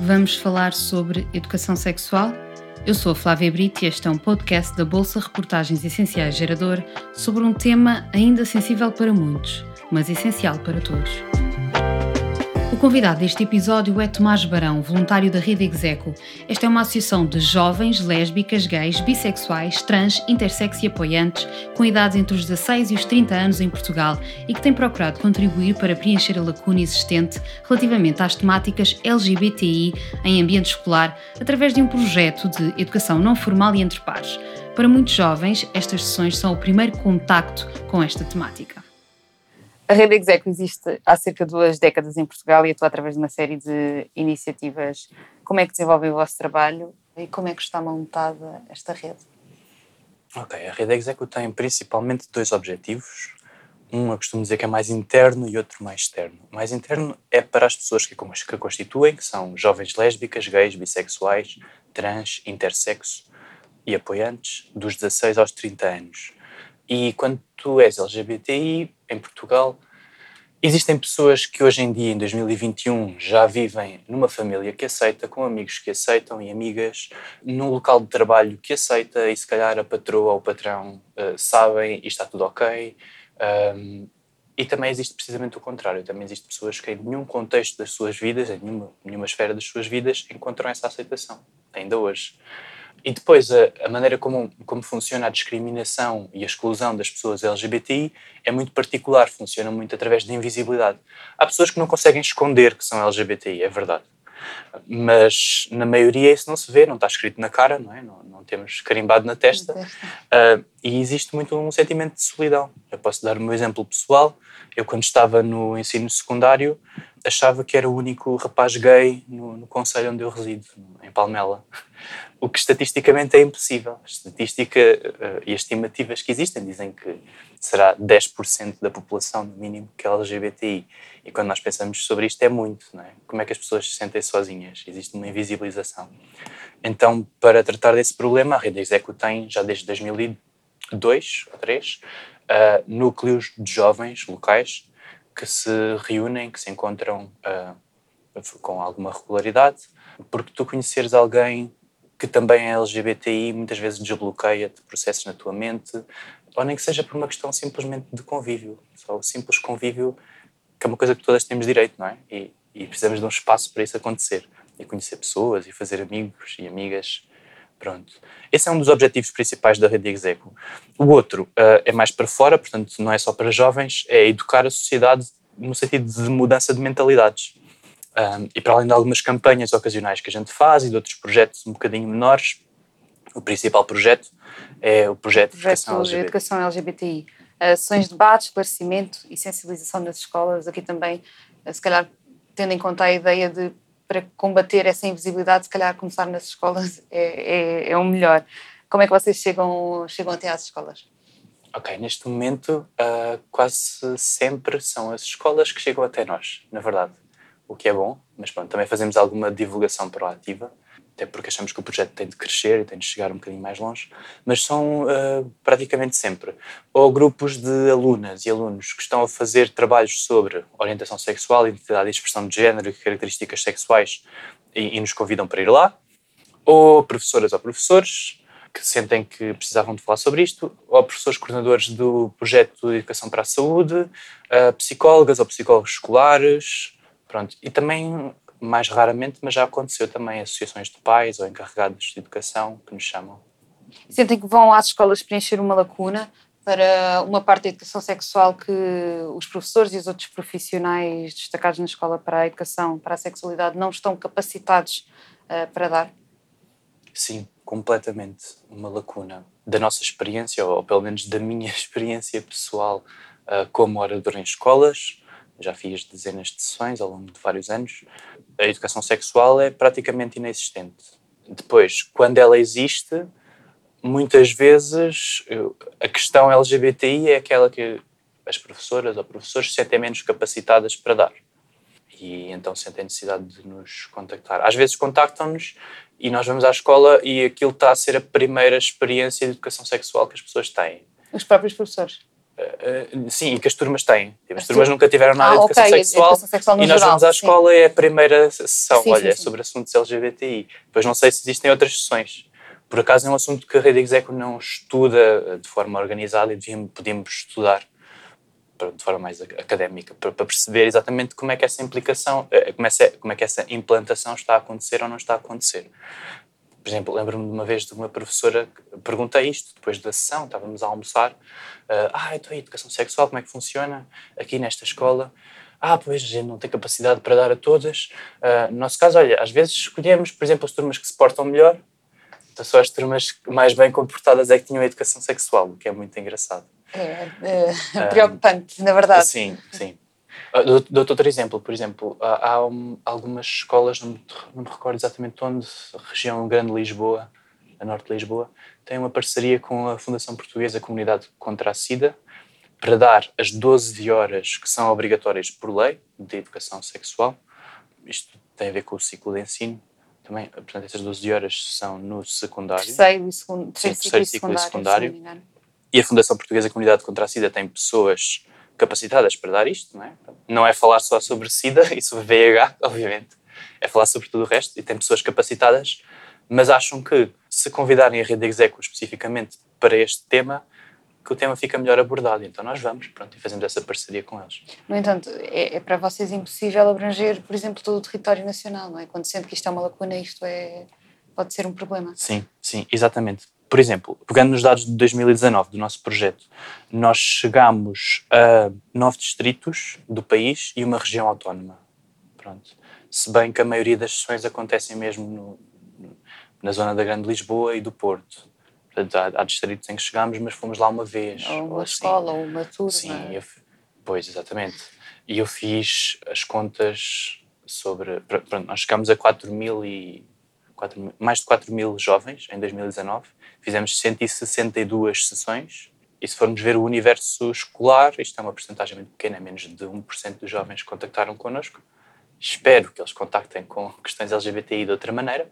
Vamos falar sobre educação sexual? Eu sou a Flávia Brito e este é um podcast da Bolsa Reportagens Essenciais Gerador sobre um tema ainda sensível para muitos, mas essencial para todos. Convidado deste episódio é Tomás Barão, voluntário da Rede Execo. Esta é uma associação de jovens, lésbicas, gays, bissexuais, trans, intersex e apoiantes, com idades entre os 16 e os 30 anos em Portugal e que tem procurado contribuir para preencher a lacuna existente relativamente às temáticas LGBTI em ambiente escolar através de um projeto de educação não formal e entre pares. Para muitos jovens, estas sessões são o primeiro contacto com esta temática. A Rede Execo existe há cerca de duas décadas em Portugal e atua através de uma série de iniciativas. Como é que desenvolvem o vosso trabalho e como é que está montada esta rede? Ok, a Rede Execo tem principalmente dois objetivos. Um eu costumo dizer que é mais interno e outro mais externo. O mais interno é para as pessoas que a constituem, que são jovens lésbicas, gays, bissexuais, trans, intersexo e apoiantes, dos 16 aos 30 anos. E quando tu és LGBTI em Portugal, existem pessoas que hoje em dia, em 2021, já vivem numa família que aceita, com amigos que aceitam e amigas, num local de trabalho que aceita e se calhar a patroa ou o patrão uh, sabem e está tudo ok. Um, e também existe precisamente o contrário. Também existem pessoas que em nenhum contexto das suas vidas, em nenhuma, nenhuma esfera das suas vidas, encontram essa aceitação, ainda hoje. E depois, a, a, maneira como, como funciona a discriminação e a exclusão das pessoas LGBTI é muito particular, funciona muito através da invisibilidade. Há pessoas que não conseguem esconder que são LGBTI, é verdade. Mas na maioria isso não se vê, não está escrito na cara, não é? Não, não temos carimbado na testa. Uh, e existe muito um sentimento de solidão. Posso dar o meu exemplo pessoal. Eu, quando estava no ensino secundário, achava que era o único rapaz gay no, no conselho onde eu resido, em Palmela. O que estatisticamente é impossível. A estatística uh, e as estimativas que existem dizem que será 10% da população, no mínimo, que é LGBTI. E quando nós pensamos sobre isto, é muito, não é? Como é que as pessoas se sentem sozinhas? Existe uma invisibilização. Então, para tratar desse problema, a Rede Execo tem, já desde 2002 ou 2003, uh, núcleos de jovens locais que se reúnem, que se encontram uh, com alguma regularidade, porque tu conheceres alguém que também é LGBTI muitas vezes desbloqueia-te processos na tua mente, ou nem que seja por uma questão simplesmente de convívio, só o simples convívio, que é uma coisa que todas temos direito, não é? E, e precisamos de um espaço para isso acontecer, e conhecer pessoas, e fazer amigos e amigas Pronto. Esse é um dos objetivos principais da Rede Execo. O outro uh, é mais para fora, portanto, não é só para jovens, é educar a sociedade no sentido de mudança de mentalidades. Um, e para além de algumas campanhas ocasionais que a gente faz e de outros projetos um bocadinho menores, o principal projeto é o projeto, de Educação, LGBT. Educação LGBTI. Ações de debate, esclarecimento e sensibilização nas escolas, aqui também, se calhar, tendo em conta a ideia de para combater essa invisibilidade, se calhar começar nas escolas é, é, é o melhor. Como é que vocês chegam, chegam até às escolas? Ok, neste momento uh, quase sempre são as escolas que chegam até nós, na verdade, o que é bom, mas pronto, também fazemos alguma divulgação proativa até porque achamos que o projeto tem de crescer e tem de chegar um bocadinho mais longe, mas são uh, praticamente sempre ou grupos de alunas e alunos que estão a fazer trabalhos sobre orientação sexual, identidade e expressão de género e características sexuais e, e nos convidam para ir lá, ou professoras ou professores que sentem que precisavam de falar sobre isto, ou professores coordenadores do projeto de Educação para a Saúde, uh, psicólogas ou psicólogos escolares, pronto, e também mais raramente, mas já aconteceu também associações de pais ou encarregados de educação que nos chamam. Sentem que vão às escolas preencher uma lacuna para uma parte da educação sexual que os professores e os outros profissionais destacados na escola para a educação, para a sexualidade, não estão capacitados uh, para dar? Sim, completamente. Uma lacuna. Da nossa experiência, ou pelo menos da minha experiência pessoal uh, como orador em escolas, já fiz dezenas de sessões ao longo de vários anos, a educação sexual é praticamente inexistente. Depois, quando ela existe, muitas vezes a questão LGBTI é aquela que as professoras ou professores se sentem menos capacitadas para dar. E então sentem necessidade de nos contactar. Às vezes contactam-nos e nós vamos à escola e aquilo está a ser a primeira experiência de educação sexual que as pessoas têm. Os próprios professores? Uh, sim, e que as turmas têm. Tipo, as As turmas tu- nunca tiveram nada Ah, de educação ok, sexual. educação sexual e nós geral, vamos à escola é a primeira sessão. Sim, Olha, sim, é sim. sobre assuntos LGBTI. Depois não sei se existem outras sessões. Por acaso é um assunto que a Rede Execo não estuda eh, de forma organizada e devíamos, podíamos estudar de forma mais ac- académica, para, perceber exatamente como é que essa implicação, eh, como, essa, como é que essa implantação está a acontecer ou não está a acontecer. Por exemplo, lembro-me de uma vez de uma professora que perguntei isto depois da sessão, estávamos a almoçar. eh, ah, então a educação sexual, como é que funciona aqui nesta escola? Ah, pois a gente não tem capacidade para dar a todas. Ah, no nosso caso, olha, às vezes escolhemos, por exemplo, as turmas que se portam melhor. Então só as turmas mais bem comportadas é que tinham a educação sexual, o que é muito engraçado. É, é, preocupante, na verdade. Sim, sim. Ah, Dou- Dou-te outro exemplo. Por exemplo, há, um- algumas escolas, não me, não me recordo exatamente onde, região grande de Lisboa, a norte de Lisboa, tem uma parceria com a Fundação Portuguesa Comunidade contra a SIDA para dar as 12 horas que são obrigatórias por lei de educação sexual. Isto tem a ver com o ciclo de ensino. Também, portanto, essas 12 horas são no secundário. Terceiro e segundo, terceiro Sim, ciclo terceiro e ciclo e secundário, secundário. se não me engano. E a Fundação Portuguesa Comunidade contra a SIDA tem pessoas capacitadas para dar isto, não é? Não é falar só sobre SIDA e sobre VIH, obviamente. É falar sobre tudo o resto e tem pessoas capacitadas, mas acham que se convidarem a Rede Execo especificamente para este tema, que o tema fica melhor abordado. Então nós vamos, pronto, e fazemos essa parceria com eles. No entanto, é, é para vocês impossível abranger, por exemplo, todo o território nacional, não é? Quando sente que isto é uma lacuna, isto é, pode ser um problema. Sim, sim, exatamente. Por exemplo, pegando nos dados de 2019 do nosso projeto, nós chegámos a nove distritos do país e uma região autónoma. Pronto. Se bem que a maioria das sessões acontecem mesmo no- na zona da Grande Lisboa e do Porto. Portanto, há, há distritos em que chegámos, mas fomos lá uma vez. Ou uma assim. escola, ou uma turma. Sim, eu, pois, exatamente. E eu fiz as contas sobre. pr- Pronto, nós chegámos a 4 mil e. 4 mil- mais de 4 mil jovens em 2019. Fizemos 162 sessões. E se formos ver o universo escolar, isto é uma porcentagem muito pequena, menos de 1% dos jovens contactaram connosco. Espero que eles contactem com questões LGBTI de outra maneira.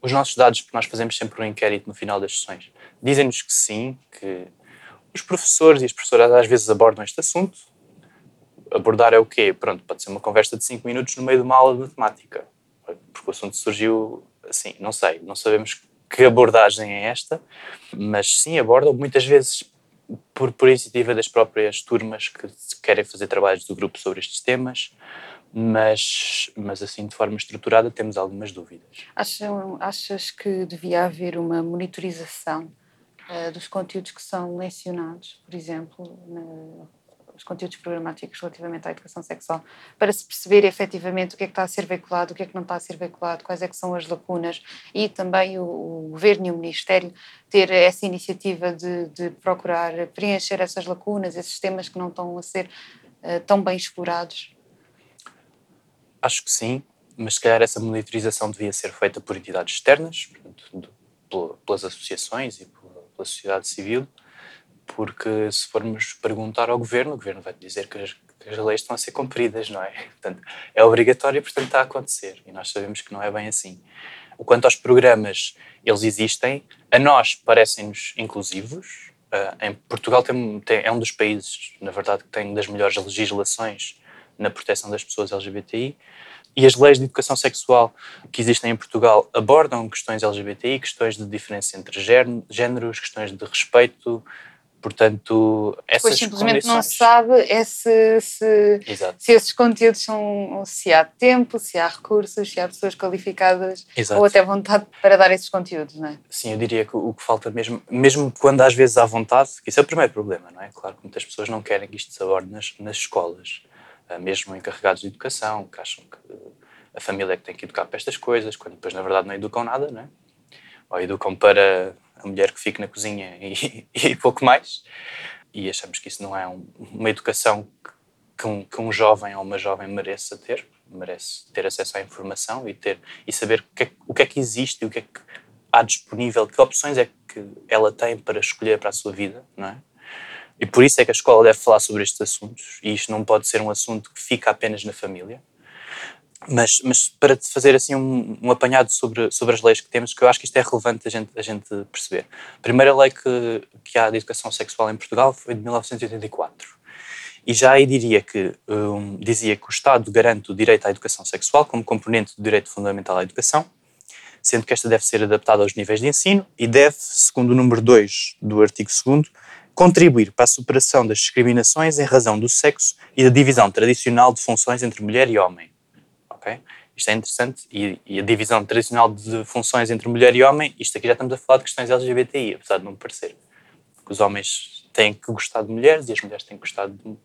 Os nossos dados, porque nós fazemos sempre um inquérito no final das sessões, dizem-nos que sim, que os professores e as professoras às vezes abordam este assunto. Abordar é o quê? Pronto, pode ser uma conversa de 5 minutos no meio de uma aula de matemática. Porque o assunto surgiu assim, não sei, não sabemos que abordagem é esta, mas sim abordam muitas vezes por, por iniciativa das próprias turmas que querem fazer trabalhos do grupo sobre estes temas, mas, mas assim de forma estruturada temos algumas dúvidas. Acham, achas que devia haver uma monitorização eh, dos conteúdos que são lecionados, por exemplo, na- os conteúdos programáticos relativamente à educação sexual, para se perceber efetivamente o que é que está a ser veiculado, o que é que não está a ser veiculado, quais é que são as lacunas e também o, o Governo e o Ministério ter essa iniciativa de, de procurar preencher essas lacunas, esses temas que não estão a ser eh, tão bem explorados? Acho que sim, mas se calhar essa monitorização devia ser feita por entidades externas, portanto, pelas associações e pela sociedade civil, porque se formos perguntar ao governo, o governo vai dizer que as, que as leis estão a ser cumpridas, não é? Portanto, é obrigatório portanto, está a acontecer. E nós sabemos que não é bem assim. O quanto aos programas, eles existem, a nós parecem-nos inclusivos. Ah, em Portugal tem, tem- é um dos países, na verdade, que tem das melhores legislações na proteção das pessoas LGBTI. E as leis de educação sexual que existem em Portugal abordam questões LGBTI, questões de diferença entre gén- géneros, questões de respeito. Portanto, essas Pois simplesmente não condições... se sabe é se, se, se esses conteúdos são se há tempo, se há recursos, se há pessoas qualificadas exato. ou até vontade para dar esses conteúdos, não é? Sim, eu diria que o que falta mesmo, mesmo quando às vezes há vontade, que isso é o primeiro problema, não é? Claro que muitas pessoas não querem que isto se aborde nas, nas escolas, ah, mesmo encarregados de educação, que acham que a família é que tem que educar para estas coisas, quando depois na verdade não educam nada, não é? Ou educam para a mulher que fique na cozinha e, e pouco mais. E achamos que isso não é um- uma educação que- um, que um jovem ou uma jovem mereça ter, merece ter acesso à informação e, ter, e saber o que, é, o que é que existe o que é que há disponível, que opções é que ela tem para escolher para a sua vida, não é? E por isso é que a escola deve falar sobre estes assuntos e isto não pode ser um assunto que fica apenas na família. Mas, mas para fazer assim um, um, apanhado sobre, sobre as leis que temos, que eu acho que isto é relevante a gente, a gente perceber. A primeira lei que, que há de educação sexual em Portugal foi de 1984. E já aí diria que, um, dizia que o Estado garante o direito à educação sexual como componente do direito fundamental à educação, sendo que esta deve ser adaptada aos níveis de ensino e deve, segundo o número 2 do artigo 2 contribuir para a superação das discriminações em razão do sexo e da divisão tradicional de funções entre mulher e homem. Okay? Isto é interessante. E, e, a divisão tradicional de funções entre mulher e homem, isto aqui já estamos a falar de questões LGBTI, apesar de não parecer. Porque os homens têm que gostar de mulheres e as mulheres têm que gostar de,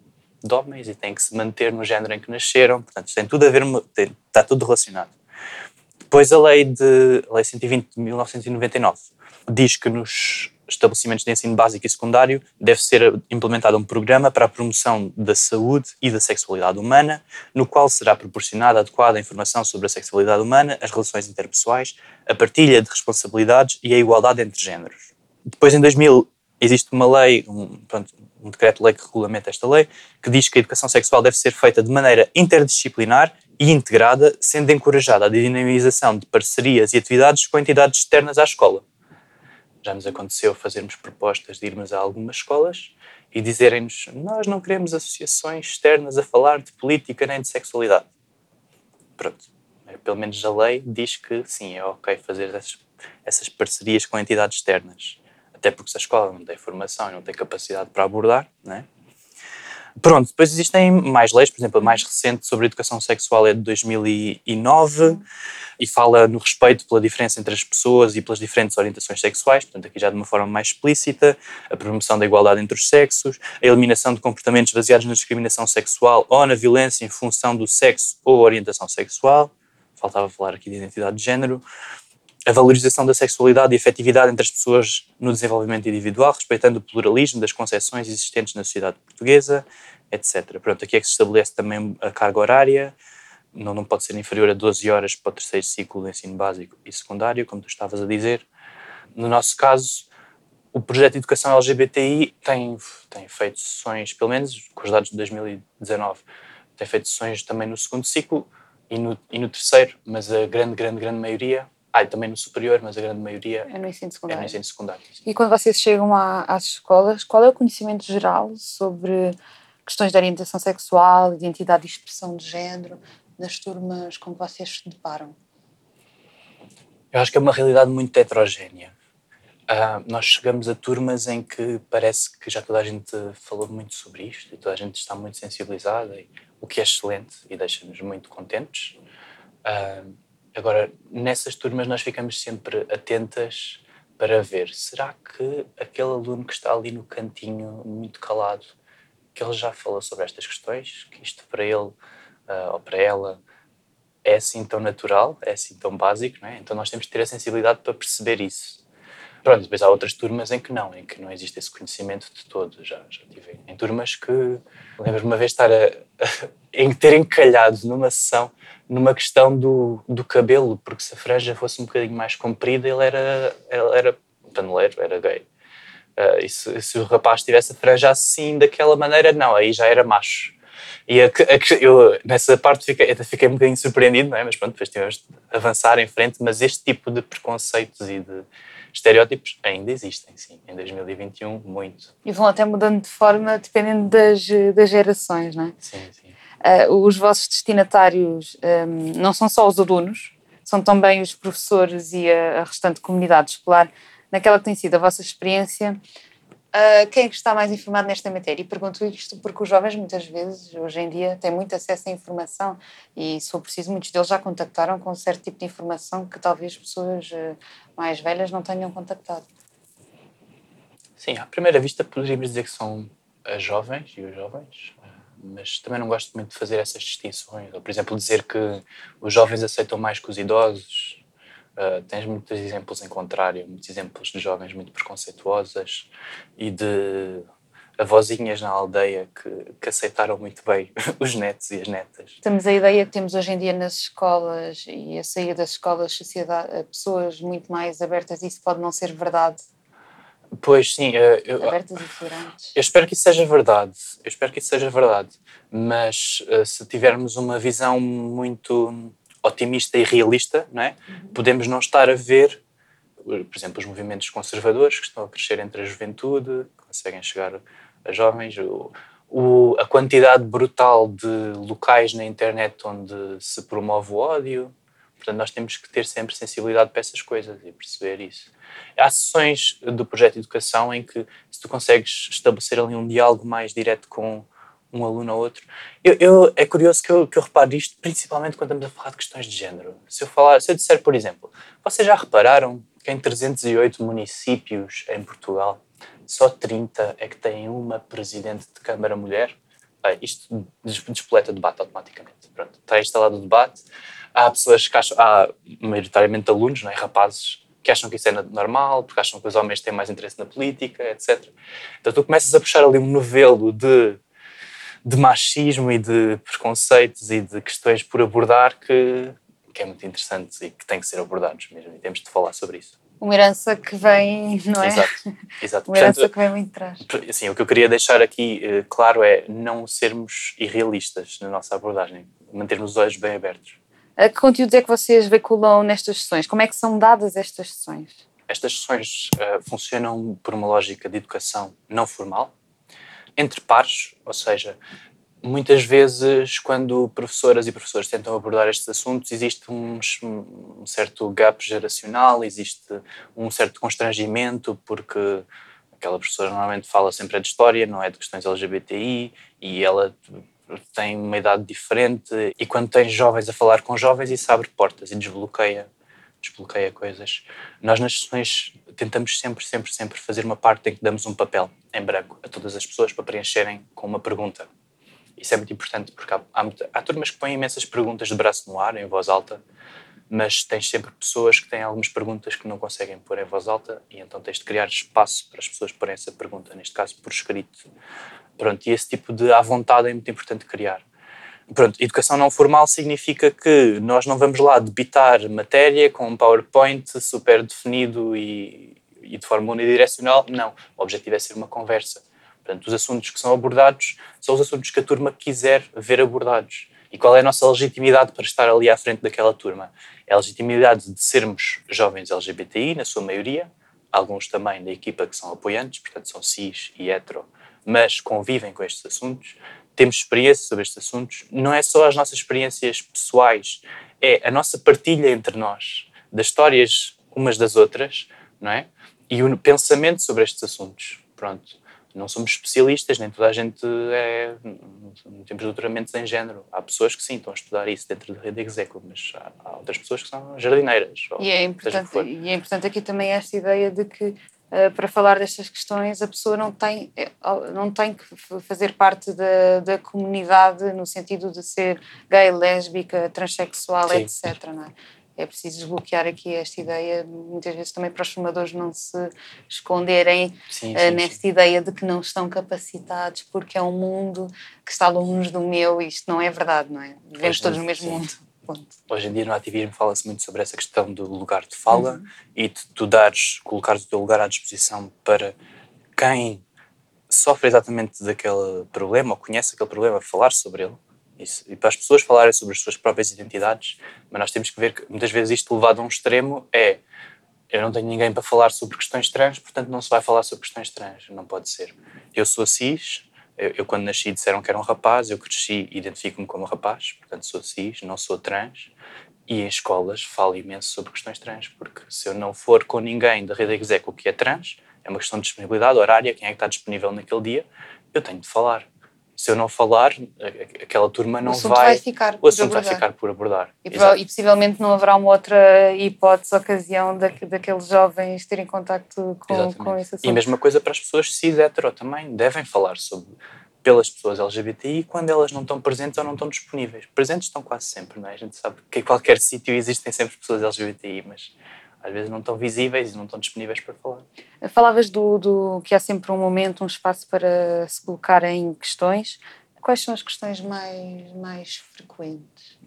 de homens e têm que se manter no género em que nasceram. Portanto, isto tem tudo a ver, tem, está tudo relacionado. Depois a lei de a lei 120 de 1999 diz que nos estabelecimentos de ensino básico e secundário deve ser implementado um programa para a promoção da saúde e da sexualidade humana, no qual será proporcionada adequada informação sobre a sexualidade humana, as relações interpessoais, a partilha de responsabilidades e a igualdade entre géneros. Depois, em 2000, existe uma lei, um, pronto, um decreto-lei que regulamenta esta lei, que diz que a educação sexual deve ser feita de maneira interdisciplinar e integrada, sendo encorajada a dinamização de parcerias e atividades com entidades externas à escola. Já nos aconteceu fazermos propostas de irmos a algumas escolas e dizerem-nos: Nós não queremos associações externas a falar de política nem de sexualidade. Pronto. Pelo menos a lei diz que sim, é ok fazer essas, essas parcerias com entidades externas. Até porque se a escola não tem formação e não tem capacidade para abordar, né? Pronto, depois existem mais leis, por exemplo, a mais recente sobre a educação sexual é de 2009 e fala no respeito pela diferença entre as pessoas e pelas diferentes orientações sexuais, portanto, aqui já de uma forma mais explícita, a promoção da igualdade entre os sexos, a eliminação de comportamentos baseados na discriminação sexual ou na violência em função do sexo ou orientação sexual. Faltava falar aqui de identidade de género a valorização da sexualidade e afetividade entre as pessoas no desenvolvimento individual, respeitando o pluralismo das concepções existentes na sociedade portuguesa, etc. Pronto, aqui é que se estabelece também a carga horária, não, não pode ser inferior a 12 horas para o terceiro ciclo do ensino básico e secundário, como tu estavas a dizer. No nosso caso, o projeto de educação LGBTI tem, tem feito sessões, pelo menos com os dados de 2019, tem feito sessões também no segundo ciclo e no, e no terceiro, mas a grande, grande, grande maioria ah, e também no superior, mas a grande maioria é no ensino secundário. É no ensino secundário. E quando vocês chegam às escolas, qual é o conhecimento geral sobre questões de orientação sexual, identidade e expressão de género nas turmas com que vocês se deparam? Eu acho que é uma realidade muito heterogénea. Uh, nós chegamos a turmas em que parece que já toda a gente falou muito sobre isto e toda a gente está muito sensibilizada, o que é excelente e deixa-nos muito contentes. Uh, Agora, nessas turmas nós ficamos sempre atentas para ver, será que aquele aluno que está ali no cantinho, muito calado, que ele já falou sobre estas questões, que isto para ele uh, ou para ela é assim tão natural, é assim tão básico, não é? Então nós temos que ter a sensibilidade para perceber isso. Pronto, depois há outras turmas em que não, em que não existe esse conhecimento de todo. Já, já tive em turmas que lembro-me uma vez estar a, a, em ter encalhado numa sessão numa questão do, do cabelo, porque se a franja fosse um bocadinho mais comprida, ele era, ele era paneleiro, era gay. Uh, e se, se, o rapaz tivesse a franja assim, daquela maneira, não, aí já era macho. E a, a, eu, nessa parte, fiquei, fiquei um bocadinho surpreendido, não é? mas pronto, depois tivemos de avançar em frente. Mas este tipo de preconceitos e de estereótipos ainda existem, sim, em 2021, muito. E vão até mudando de forma dependendo das, das gerações, não é? Sim, sim uh, os vossos destinatários um, não são só os alunos, são também os professores e a, a restante comunidade escolar. Naquela que tem sido a vossa experiência, uh, quem é que está mais informado nesta matéria? E pergunto isto porque os jovens, muitas vezes, hoje em dia, têm muito acesso à informação e, se for preciso, muitos deles já contactaram com um certo tipo de informação que talvez pessoas uh, mais velhas não tenham contactado. Sim, à primeira vista poderíamos dizer que são as jovens e os jovens, mas também não gosto muito de fazer essas distinções. Ou, por exemplo, dizer que os jovens aceitam mais que os idosos. Uh, tens muitos exemplos em contrário, muitos exemplos de jovens muito preconceituosas e de avózinhas na aldeia que, que aceitaram muito bem os netos e as netas. Temos a ideia que temos hoje em dia nas escolas e a sair das escolas, sociedade, pessoas muito mais abertas, isso pode não ser verdade? Pois sim, eh, eu, abertas e eu espero que isso seja verdade. Eu espero que isso seja verdade. Mas eh, se tivermos uma visão muito otimista e realista, não é? podemos não estar a ver, por exemplo, os movimentos conservadores que estão a crescer entre a juventude, conseguem chegar a jovens, o, o- a quantidade brutal de locais na internet onde se promove o ódio. Portanto, nós temos que ter sempre sensibilidade para essas coisas e perceber isso. Há sessões do projeto de educação em que, se tu consegues estabelecer ali um diálogo mais direto com um aluno ou outro. Eu, eu- é curioso que eu, que eu repare isto, principalmente quando estamos a falar de questões de género. Se eu, falar, se eu disser, por exemplo, vocês já repararam que em 308 municípios em Portugal, só 30 é que têm uma presidente de Câmara mulher? Ah, isto des- despoleta o debate automaticamente. Pronto, está instalado o debate. Há pessoas que acham, há maioritariamente alunos, não é? rapazes, que acham que isso é normal, porque acham que os homens têm mais interesse na política, etc. Então tu começas a puxar ali um novelo de de machismo e de preconceitos e de questões por abordar que, que é muito interessante e que tem que ser abordados mesmo e temos de falar sobre isso. Uma herança que vem, não é? Exato, exato. Uma herança Portanto, que vem muito de trás. assim, o que eu queria deixar aqui eh, claro é não sermos irrealistas na nossa abordagem, mantermos os olhos bem abertos. Que conteúdos é que vocês veiculam nestas sessões? Como é que são dadas estas sessões? Estas sessões eh, funcionam por uma lógica de educação não formal, entre pares, ou seja, muitas vezes quando professoras e professores tentam abordar estes assuntos existe um, um certo gap geracional, existe um certo constrangimento porque aquela professora normalmente fala sempre de história, não é de questões LGBTI e ela tem uma idade diferente e quando tens jovens a falar com jovens isso abre portas e desbloqueia desbloqueia coisas. Nós nas sessões tentamos sempre, sempre, sempre fazer uma parte em que damos um papel em branco a todas as pessoas para preencherem com uma pergunta. Isso é muito importante porque há, há, há turmas que põem imensas perguntas de braço no ar, em voz alta, mas tens sempre pessoas que têm algumas perguntas que não conseguem pôr em voz alta e então tens de criar espaço para as pessoas porem essa pergunta, neste caso por escrito. Pronto, e esse tipo de à vontade é muito importante criar. Pronto, educação não formal significa que nós não vamos lá debitar matéria com um PowerPoint super definido e, e de forma unidirecional. Não, o objetivo é ser uma conversa. Portanto, os assuntos que são abordados são os assuntos que a turma quiser ver abordados. E qual é a nossa legitimidade para estar ali à frente daquela turma? É a legitimidade de sermos jovens LGBTI, na sua maioria, alguns também da equipa que são apoiantes, portanto são cis e hetero, mas convivem com estes assuntos, temos experiência sobre estes assuntos. Não é só as nossas experiências pessoais, é a nossa partilha entre nós, das histórias umas das outras, não é? E o pensamento sobre estes assuntos. Pronto. Não somos especialistas, nem toda a gente é. Não temos doutoramentos em género. Há pessoas que sim, estão a estudar isso dentro da rede execo, mas há, há outras pessoas que são jardineiras. ou E é importante, e é importante aqui também esta ideia de que para falar destas questões a pessoa não tem, eh, não tem que fazer parte da, da comunidade no sentido de ser gay, lésbica, transexual, Sim. etc. Não é? é preciso desbloquear aqui esta ideia, muitas vezes também para os formadores não se esconderem Sim, eh, sim, nesta sim. ideia de que não estão capacitados porque é um mundo que está longe do meu e isto não é verdade, não é? Vivemos Hoje todos não- no mesmo mundo. Hoje em dia no ativismo fala-se muito sobre essa questão do lugar de fala Uhum. e de tu dares, colocares o teu lugar à disposição para quem sofre exatamente daquele problema ou conhece aquele problema, falar sobre ele. Isso. E para as pessoas falarem sobre as suas próprias identidades, mas nós temos que ver que muitas vezes isto levado a um extremo é eu não tenho ninguém para falar sobre questões trans, portanto não se vai falar sobre questões trans. Não pode ser. Eu sou cis, eu, eu quando nasci disseram que era um rapaz, eu cresci e identifico-me como rapaz, portanto sou cis, não sou trans. E em escolas falo imenso sobre questões trans, porque se eu não for com ninguém da rede execo que é trans, é uma questão de disponibilidade horária, quem é que está disponível naquele dia, eu tenho de falar. Se eu não falar, aquela turma não assunto vai, ficar o assunto vai ficar por abordar. E, e possivelmente não haverá uma outra hipótese, ocasião da, daqueles jovens terem contacto com, Exatamente. com esse assunto. E a mesma coisa para as pessoas cis hetero também. Devem falar sobre pelas pessoas LGBTI quando elas não estão presentes ou não estão disponíveis. Presentes estão quase sempre, não é? A gente sabe que em qualquer sítio existem sempre pessoas LGBTI, mas às vezes não estão visíveis e não estão disponíveis para falar. Falavas do, do que há sempre um momento, um espaço para se colocarem questões. Quais são as questões mais, mais frequentes?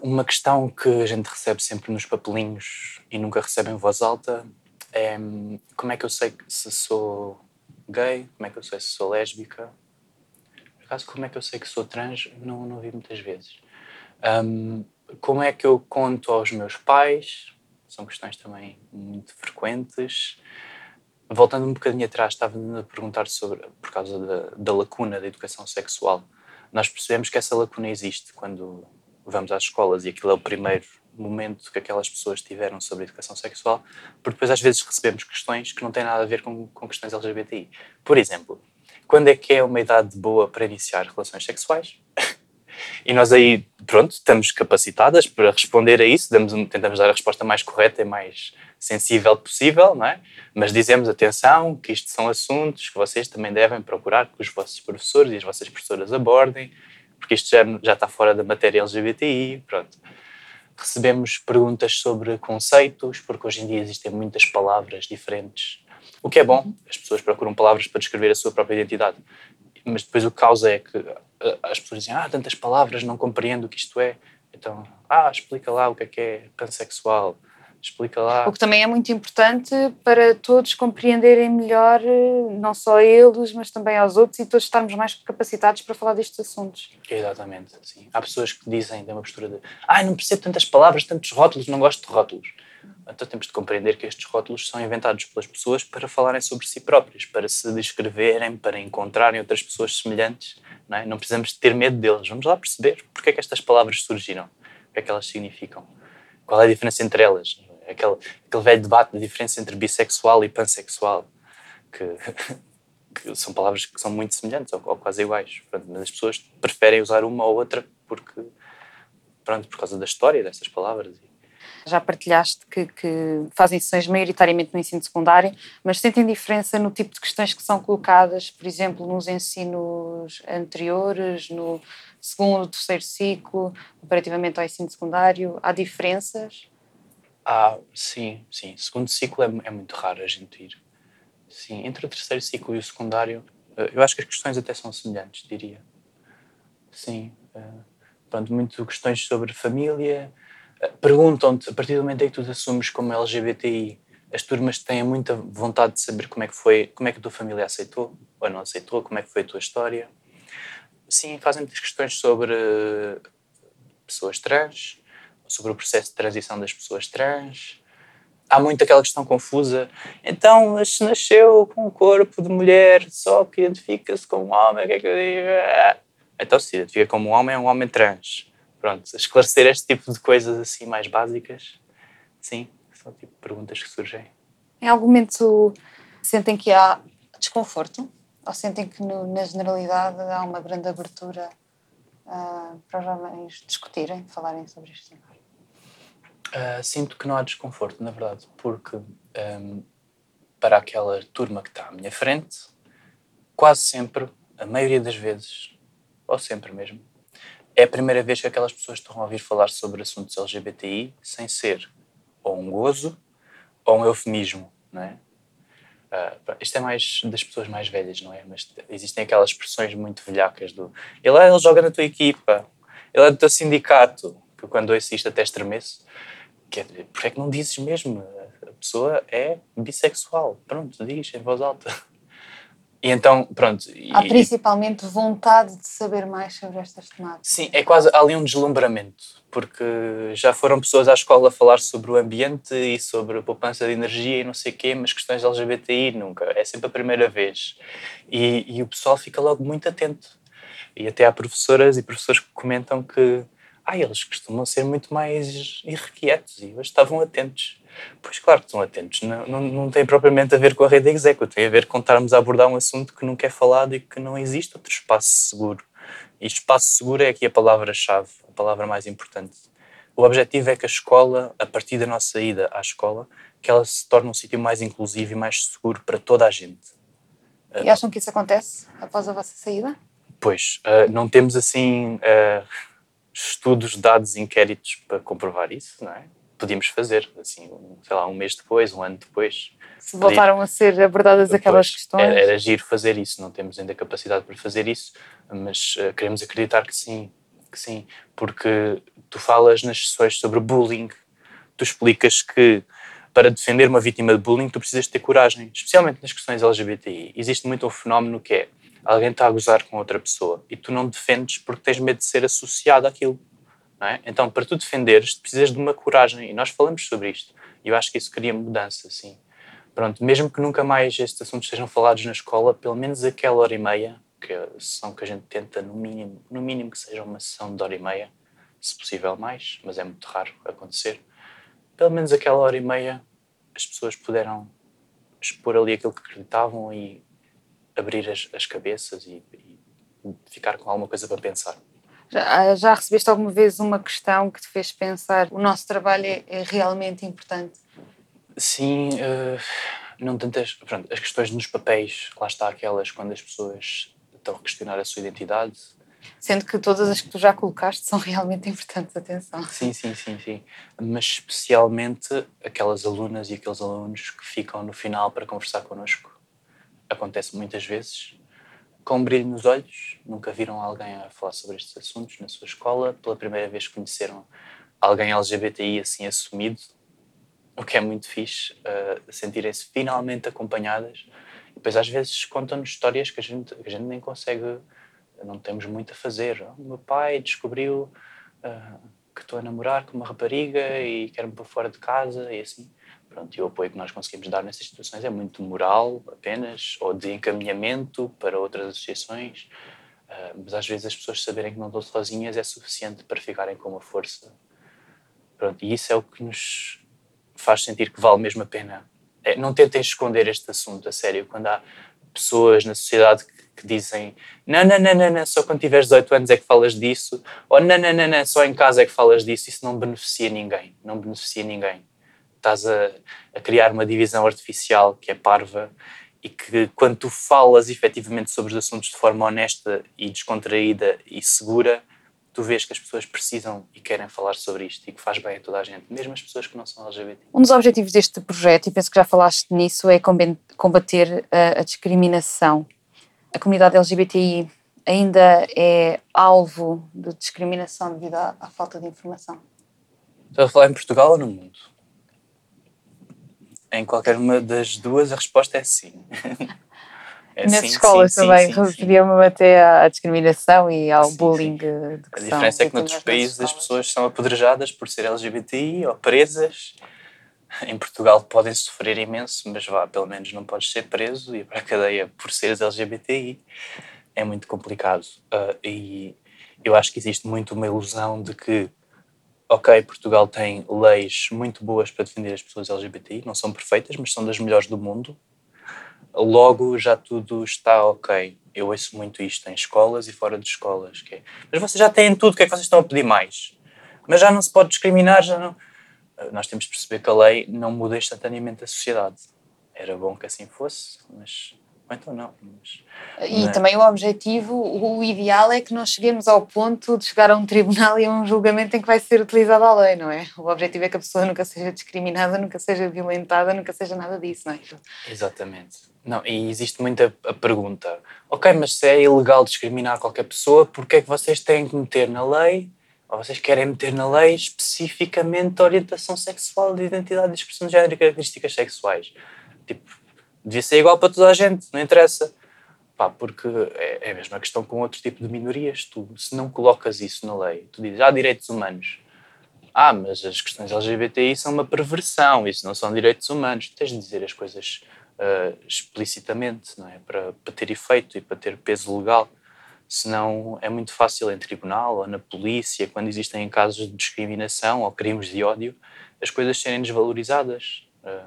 Uma questão que a gente recebe sempre nos papelinhos e nunca recebe em voz alta é como é que eu sei se sou gay, como é que eu sei se sou lésbica. Por acaso, como é que eu sei que sou trans, não, não vi muitas vezes. Um, como é que eu conto aos meus pais? São questões também muito frequentes. Voltando um bocadinho atrás, estava a perguntar sobre, por causa da, da lacuna da educação sexual. Nós percebemos que essa lacuna existe quando vamos às escolas e aquilo é o primeiro momento que aquelas pessoas tiveram sobre educação sexual, porque depois às vezes recebemos questões que não têm nada a ver com, com questões LGBTI. Por exemplo, quando é que é uma idade boa para iniciar relações sexuais? e nós aí, pronto, estamos capacitadas para responder a isso, damos, tentamos dar a resposta mais correta e mais sensível possível, não é? Mas dizemos, atenção, que isto são assuntos que vocês também devem procurar que os vossos professores e as vossas professoras abordem, porque isto já, já está fora da matéria LGBTI, pronto recebemos perguntas sobre conceitos, porque hoje em dia existem muitas palavras diferentes. O que é bom, as pessoas procuram palavras para descrever a sua própria identidade. Mas depois o que causa é que as pessoas dizem: Ah, tantas palavras, não compreendo o que isto é. Então, ah, explica lá o que é que é pansexual Explica lá. O que também é muito importante para todos compreenderem melhor, eh, não só eles, mas também aos outros e todos estarmos mais capacitados para falar destes assuntos. Exatamente, sim. Há pessoas que dizem, têm uma postura de ah, não percebo tantas palavras, tantos rótulos, não gosto de rótulos. Então temos de compreender que estes rótulos são inventados pelas pessoas para falarem sobre si próprios, para se descreverem, para encontrarem outras pessoas semelhantes. Não, é? não precisamos ter medo deles. Vamos lá perceber porque é que estas palavras surgiram, o que é que elas significam, qual é a diferença entre elas aquele, aquele velho debate da diferença entre bissexual e pansexual, que, que são palavras que são muito semelhantes ou, ou quase iguais. Pronto, mas as pessoas preferem usar uma ou outra porque, pronto, por causa da história dessas palavras. Já partilhaste que, que, fazem sessões maioritariamente no ensino secundário, mas sentem diferença no tipo de questões que são colocadas, por exemplo, nos ensinos anteriores, no segundo, terceiro ciclo, comparativamente ao ensino secundário? Há diferenças? Ah, sim, sim. Segundo ciclo é, é muito raro a gente ir. Sim, entre o terceiro ciclo e o secundário, eh, eu acho que as questões até são semelhantes, diria. Sim. Uh, pronto, muito questões sobre família. Perguntam-te, a partir do momento em que tu te assumes como LGBTI, as turmas têm muita vontade de saber como é que foi, como é que a tua família aceitou ou não aceitou, como é que foi a tua história. Sim, fazem muitas questões sobre pessoas trans, sobre o processo de transição das pessoas trans. Há muito aquela questão confusa. Então, mas se nasceu com um corpo de mulher, só que identifica-se como homem, o que é que eu digo? Então, se identifica como homem, é um homem trans. Pronto, esclarecer este tipo de coisas assim mais básicas, sim, são tipo perguntas que surgem. Em algum momento sentem que há desconforto? Ou sentem que no, na generalidade há uma grande abertura uh, para os jovens discutirem, falarem sobre este tema? Uh, sinto que não há desconforto, na verdade, porque um, para aquela turma que está à minha frente, quase sempre, a maioria das vezes, ou sempre mesmo, é a primeira vez que aquelas pessoas estão a ouvir falar sobre assuntos LGBTI sem ser ou um gozo ou um eufemismo, não é? Uh, isto é mais das pessoas mais velhas, não é? Mas existem aquelas expressões muito velhacas do ele, ele joga na tua equipa, ele é do teu sindicato, que quando ouço isto até estremeço. Quer dizer, porque é que não dizes mesmo? A pessoa é bissexual. Pronto, diz em voz alta. E então, pronto. Há principalmente vontade de saber mais sobre estas temáticas. Sim, é quase ali um deslumbramento, porque já foram pessoas à escola a falar sobre o ambiente e sobre a poupança de energia e não sei o quê, mas questões LGBTI nunca. É sempre a primeira vez. E, e o pessoal fica logo muito atento. E até há professoras e professores que comentam que ah, eles costumam ser muito mais irrequietos e hoje estavam atentos. Pois claro que estão atentos, não, não, não tem propriamente a ver com a rede execo, tem a ver com estarmos a abordar um assunto que nunca é falado e que não existe outro espaço seguro. E espaço seguro é aqui a palavra-chave, a palavra mais importante. O objetivo é que a escola, a partir da nossa ida à escola, que ela se torne um sítio mais inclusivo e mais seguro para toda a gente. E acham que isso acontece após a vossa saída? Pois, uh, não temos assim uh, estudos, dados, inquéritos para comprovar isso, não é? Podíamos fazer, assim, sei lá, um mês depois, um ano depois. Se voltaram a ser abordadas depois, aquelas questões. Era, era giro fazer isso, não temos ainda capacidade para fazer isso, mas uh, queremos acreditar que sim, que sim, porque tu falas nas sessões sobre bullying, tu explicas que para defender uma vítima de bullying, tu precisas ter coragem, especialmente nas questões LGBTI. Existe muito um fenómeno que é alguém está a gozar com outra pessoa e tu não defendes porque tens medo de ser associado àquilo. É? Então, para tu defenderes, precisas de uma coragem. E nós falamos sobre isto. E eu acho que isso cria mudança, sim. Pronto, mesmo que nunca mais estes assuntos sejam falados na escola, pelo menos aquela hora e meia, que é a sessão que a gente tenta, no mínimo, no mínimo que seja uma sessão de hora e meia, se possível mais, mas é muito raro acontecer, pelo menos aquela hora e meia as pessoas puderam expor ali aquilo que acreditavam e abrir as, as cabeças e, e, ficar com alguma coisa para pensar. Já, já, recebeste alguma vez uma questão que te fez pensar o nosso trabalho é, é realmente importante? Sim, uh, não tantas. Pronto, as questões nos papéis, lá está aquelas quando as pessoas estão a questionar a sua identidade. Sendo que todas as que tu já colocaste são realmente importantes, atenção. Sim, sim, sim, sim. Mas especialmente aquelas alunas e aqueles alunos que ficam no final para conversar connosco. Acontece muitas vezes, com brilho nos olhos, nunca viram alguém a falar sobre estes assuntos na sua escola, pela primeira vez conheceram alguém LGBTI assim assumido, o que é muito fixe, uh, sentirem-se finalmente acompanhadas. E depois às vezes contam-nos histórias que a, gente, que a gente nem consegue não temos muito a fazer. O meu pai descobriu uh, que estou a namorar com uma rapariga e quer-me para fora de casa e assim. Pronto, e o apoio que nós conseguimos dar nessas situações é muito moral apenas, ou de encaminhamento para outras associações. Uh, mas às vezes as pessoas saberem que não estão sozinhas é suficiente para ficarem com uma força. Pronto, e isso é o que nos faz sentir que vale mesmo a pena. É, não tentem esconder este assunto a sério. Quando há pessoas na sociedade que que dizem não, não, não, não, não, só quando tiveres 18 anos é que falas disso, ou não, não, não, não, só em casa é que falas disso, isso não beneficia ninguém, não beneficia ninguém. Estás a, a criar uma divisão artificial que é parva e que quando tu falas efetivamente sobre os assuntos de forma honesta e descontraída e segura, tu vês que as pessoas precisam e querem falar sobre isto e que faz bem a toda a gente, mesmo as pessoas que não são LGBT. Um dos objetivos deste projeto, e penso que já falaste nisso, é combater a, a discriminação a comunidade LGBTI ainda é alvo de discriminação devido à, à falta de informação? Estás a falar em Portugal ou no mundo? Em qualquer uma das duas, a resposta é sim. É Nas sim, escolas sim, também referiam-me até à discriminação e ao sim, bullying. a diferença é que noutros países as pessoas são apedrejadas por ser LGBTI ou presas em Portugal podem sofrer imenso, mas vá, pelo menos não podes ser preso e ir para a cadeia por seres LGBTI. É muito complicado. Uh, e eu acho que existe muito uma ilusão de que, ok, Portugal tem leis muito boas para defender as pessoas LGBTI, não são perfeitas, mas são das melhores do mundo. Logo já tudo está ok. Eu ouço muito isto em escolas e fora de escolas. Que é, mas vocês já têm tudo, o que é que vocês estão a pedir mais? Mas já não se pode discriminar, já não nós temos de perceber que a lei não muda instantaneamente a sociedade. Era bom que assim fosse, mas ou então não. Mas, e é. também o objetivo, o ideal é que nós cheguemos ao ponto de chegar a um tribunal e a um julgamento em que vai ser utilizada a lei, não é? O objetivo é que a pessoa nunca seja discriminada, nunca seja violentada, nunca seja nada disso, não é? Exatamente. Não, e existe muita a pergunta, ok, mas se é ilegal discriminar qualquer pessoa, porquê é que vocês têm que meter na lei ou vocês querem meter na lei especificamente a orientação sexual, de identidade, de expressão de género e características sexuais. Tipo, devia ser igual para toda a gente, não interessa. Pá, porque é, é a mesma questão com outro tipo de minorias. Tu, se não colocas isso na lei, tu dizes, ah, direitos humanos. Ah, mas as questões LGBTI são uma perversão, isso não são direitos humanos. Tu tens de dizer as coisas uh, explicitamente, não é? Para, para ter efeito e para ter peso legal senão é muito fácil em tribunal ou na polícia, quando existem casos de discriminação ou crimes de ódio, as coisas serem desvalorizadas. Eh,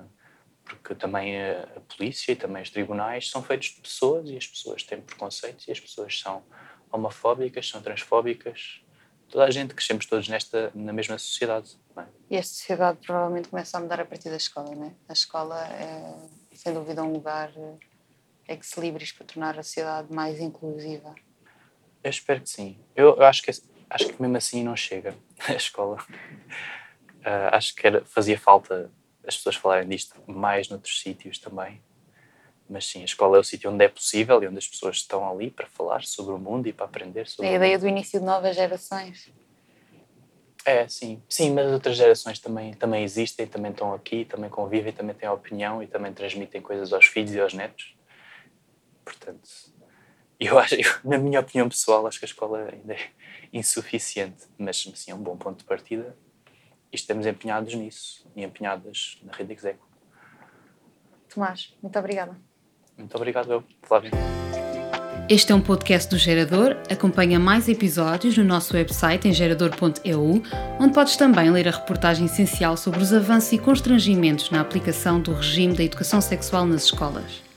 porque também a, polícia e também os tribunais são feitos de pessoas e as pessoas têm preconceitos e as pessoas são homofóbicas, são transfóbicas. Toda a gente, crescemos todos nesta, na mesma sociedade. É? E a sociedade provavelmente começa a mudar a partir da escola, não é? A escola é, sem dúvida, um lugar é que se libres para tornar a sociedade mais inclusiva. Eu espero que sim. Eu, eu acho, que, acho que mesmo assim não chega a escola. Uh, acho que era, fazia falta as pessoas falarem disto mais noutros sítios também. Mas sim, a escola é o sítio onde é possível e onde as pessoas estão ali para falar sobre o mundo e para aprender sobre É a ideia do início de novas gerações. É, sim. Sim, mas outras gerações também, também existem, também estão aqui, também convivem, também têm opinião e também transmitem coisas aos filhos e aos netos. Portanto, eu acho, eu, na minha opinião pessoal, acho que a escola ainda é insuficiente, mas sim, é um bom ponto de partida e estamos empenhados nisso e empenhadas na rede Execo. Tomás, muito obrigada. Muito obrigado, eu, Flávio. Este é um podcast do Gerador. Acompanha mais episódios no nosso website em gerador.eu, onde podes também ler a reportagem essencial sobre os avanços e constrangimentos na aplicação do regime da educação sexual nas escolas.